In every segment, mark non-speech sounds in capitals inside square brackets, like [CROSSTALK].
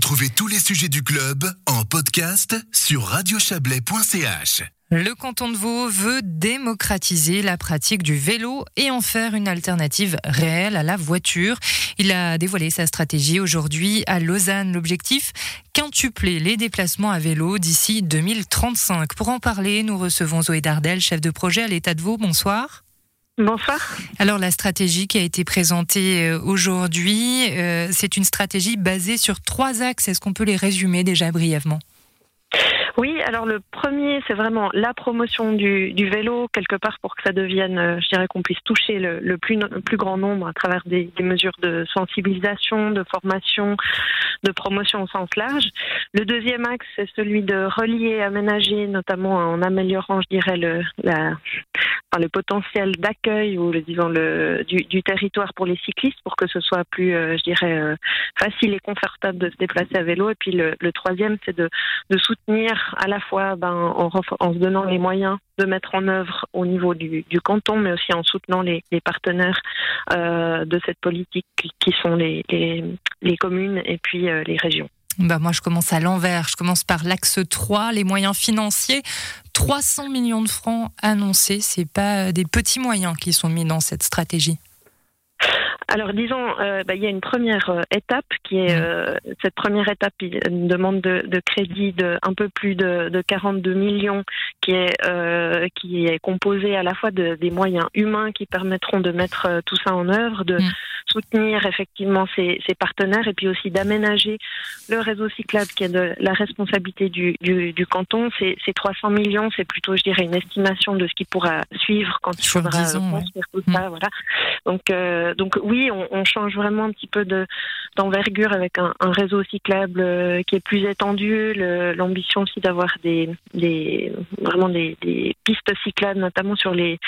Retrouvez tous les sujets du club en podcast sur radiochablais.ch. Le canton de Vaud veut démocratiser la pratique du vélo et en faire une alternative réelle à la voiture. Il a dévoilé sa stratégie aujourd'hui à Lausanne. L'objectif, quintupler les déplacements à vélo d'ici 2035. Pour en parler, nous recevons Zoé Dardel, chef de projet à l'État de Vaud. Bonsoir. Bonsoir. Alors la stratégie qui a été présentée euh, aujourd'hui, euh, c'est une stratégie basée sur trois axes. Est-ce qu'on peut les résumer déjà brièvement? Oui, alors le premier, c'est vraiment la promotion du, vélo, quelque part pour que ça devienne, euh, je dirais qu'on puisse toucher le, plus, plus, grand nombre à travers des, mesures de sensibilisation, de formation, de promotion au sens large. Le deuxième axe, c'est celui de relier, aménager, notamment en améliorant, je dirais, le, la, le potentiel d'accueil ou disons le du, du, territoire pour les cyclistes pour que ce soit plus, euh, je dirais, euh, facile et confortable de se déplacer à vélo. Et puis le, le troisième, c'est de, de, soutenir à la fois ben, en, en, se donnant les moyens de mettre en œuvre au niveau du, du canton, mais aussi en soutenant les, les partenaires euh, de cette politique qui sont les, les, les communes et puis euh, les régions. Bah moi, je commence à l'envers. Je commence par l'axe 3, les moyens financiers. 300 millions de francs annoncés. C'est pas des petits moyens qui sont mis dans cette stratégie. Alors disons, euh, bah, il y a une première euh, étape qui est mmh. euh, cette première étape, une demande de, de, crédit de un peu plus de, de 42 millions, qui est qui est composée à la fois de, des moyens humains qui permettront de mettre tout ça en œuvre, de mmh. soutenir effectivement ces, ces, partenaires et puis aussi d'aménager le réseau cyclable qui est de la responsabilité du, du, du canton. Ces, ces 300 millions, c'est plutôt, je dirais, une estimation de ce qui pourra suivre quand il faudra construire tout ça. Mmh. Voilà. Donc donc oui on, change vraiment un petit peu d'envergure avec un, réseau cyclable euh, qui est plus étendu. L'ambition aussi d'avoir des, vraiment des, pistes cyclables, notamment sur les,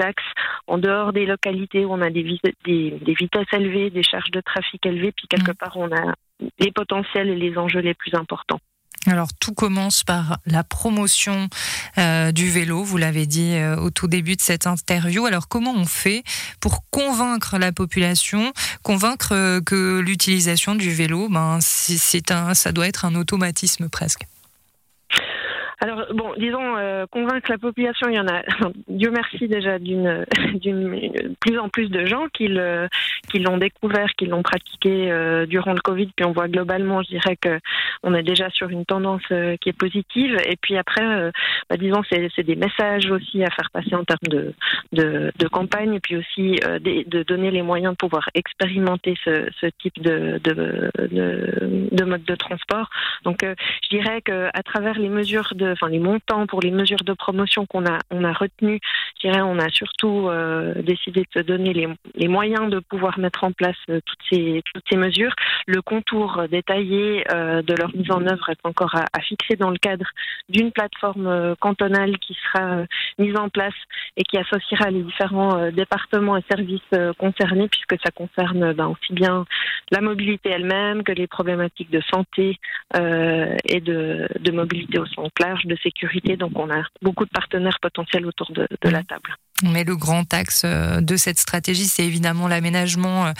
axes en dehors des localités où on a des, des, vitesses élevées, des charges de trafic élevées, puis quelque mmh. part on a les potentiels et les enjeux les plus importants. Alors tout commence par la promotion euh, du vélo, vous l'avez dit euh, au tout début de cette interview. Alors comment on fait pour convaincre la population, convaincre euh, que l'utilisation du vélo, ben c'est un, ça doit être un automatisme presque? Alors bon, disons euh, convaincre la population, il y en a. [LAUGHS] Dieu merci déjà d'une [LAUGHS] d'une plus en plus de gens qui l'ont découvert, qui l'ont pratiqué euh, durant le Covid. Puis on voit globalement, je dirais que on est déjà sur une tendance euh, qui est positive. Et puis après, bah, disons c'est des messages aussi à faire passer en termes de de, de campagne et puis aussi de, de, donner les moyens de pouvoir expérimenter ce, ce type de de, de de mode de transport. Donc je dirais que à travers les mesures de enfin les montants pour les mesures de promotion qu'on a on a retenu, je dirais on a surtout euh, décidé de se donner les, moyens de pouvoir mettre en place euh, toutes ces mesures. Le contour détaillé euh, de leur mise en œuvre est encore à, fixer dans le cadre d'une plateforme cantonale qui sera mise en place et qui associera les différents départements et services concernés puisque ça concerne ben, aussi bien la mobilité elle-même que les problématiques de santé et de, de mobilité au sens large de sécurité. Donc on a beaucoup de partenaires potentiels autour de, la table. Mais le grand axe euh, de cette stratégie, c'est évidemment l'aménagement euh,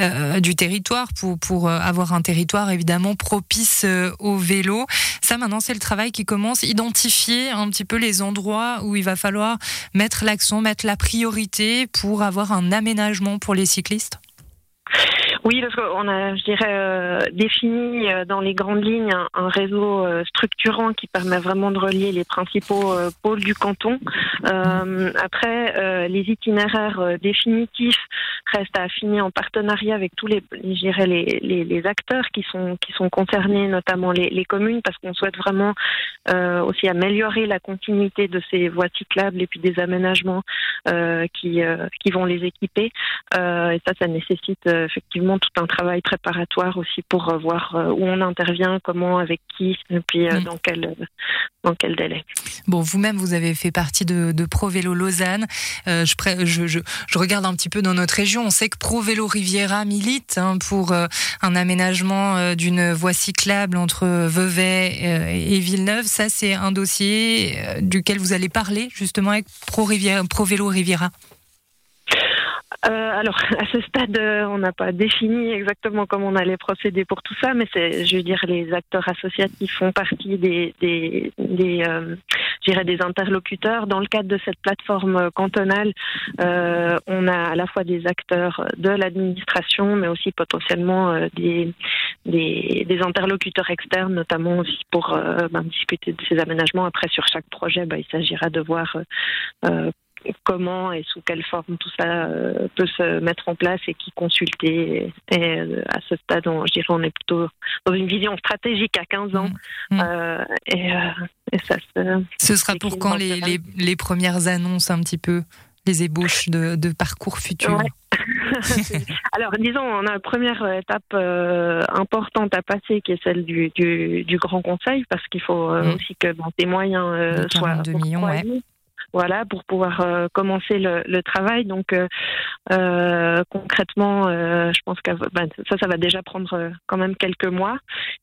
euh, du territoire pour, pour avoir un territoire évidemment propice au vélo. Ça, maintenant, c'est le travail qui commence. Identifier un petit peu les endroits où il va falloir mettre l'accent, mettre la priorité pour avoir un aménagement pour les cyclistes. Oui, parce qu'on a, je dirais, euh, défini euh, dans les grandes lignes un, réseau euh, structurant qui permet vraiment de relier les principaux pôles du canton. après, les itinéraires définitifs restent à affiner en partenariat avec tous les, les acteurs qui sont qui sont concernés, notamment les, les communes, parce qu'on souhaite vraiment aussi améliorer la continuité de ces voies cyclables et puis des aménagements qui qui vont les équiper. et ça, ça nécessite effectivement tout un travail préparatoire aussi pour euh, voir euh, où on intervient, comment, avec qui, et puis euh, mm. dans quel dans quel délai. Bon, vous-même, vous avez fait partie de, de Pro Vélo Lausanne. je, je, je, je, regarde un petit peu dans notre région. On sait que Pro Vélo Riviera milite hein, pour un aménagement d'une voie cyclable entre Vevey et Villeneuve. Ça, c'est un dossier duquel vous allez parler justement avec Pro, Riviera, Pro Vélo Riviera. Euh, alors, [LAUGHS] à ce stade, euh, on n'a pas défini exactement comment on allait procéder pour tout ça, mais c'est, je veux dire, les acteurs associatifs font partie des, des, des euh, des interlocuteurs. Dans le cadre de cette plateforme cantonale, euh, on a à la fois des acteurs de l'administration, mais aussi potentiellement des, des, des, interlocuteurs externes, notamment aussi pour ben, discuter de ces aménagements. Après, sur chaque projet, ben, il s'agira de voir comment et sous quelle forme tout ça euh, peut se mettre en place et qui consulter. Et, euh, à ce stade, on, je dirais, on est plutôt dans une vision stratégique à 15 ans. Mmh. Mmh. Euh, et, ça Ce sera pour quand les, les, premières annonces un petit peu les ébauches de, de parcours futurs [LAUGHS] Alors, disons, on a une première étape importante à passer qui est celle du, du, du Grand Conseil, parce qu'il faut mmh. aussi que bon, des moyens soient. 2 millions, ouais voilà, pour pouvoir euh, commencer le, le, travail. Donc euh, euh concrètement, je pense que ben, ça, ça va déjà prendre quand même quelques mois.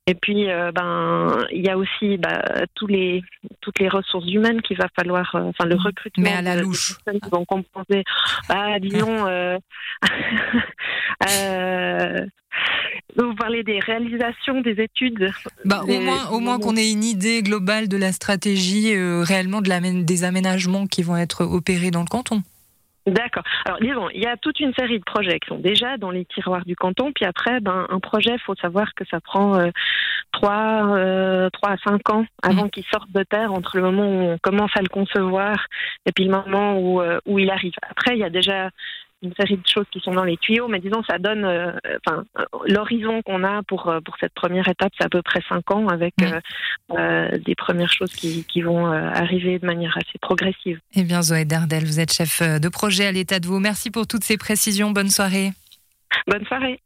Et puis, ben, il y a aussi ben, tous les toutes les ressources humaines qu'il va falloir, enfin le recrutement. Mais à la louche. qui vont compenser. Ah, disons. [LAUGHS] Vous parlez des réalisations des études. Bah, au moins, au moins qu'on ait une idée globale de la stratégie euh, réellement de la, des aménagements qui vont être opérés dans le canton. D'accord. Alors disons, il y a toute une série de projets qui sont déjà dans les tiroirs du canton. Puis après, ben, un projet, il faut savoir que ça prend euh, 3, euh, à 5 ans avant mmh. qu'il sorte de terre, entre le moment où on commence à le concevoir et puis le moment où, euh, où il arrive. Après, il y a déjà une série de choses qui sont dans les tuyaux, mais disons, ça donne, euh, l'horizon qu'on a pour euh, pour cette première étape, c'est à peu près cinq ans, avec euh, des premières choses qui, qui vont arriver de manière assez progressive. Eh bien, Zoé Dardel, vous êtes chef de projet à l'état de vous. Merci pour toutes ces précisions. Bonne soirée. Bonne soirée.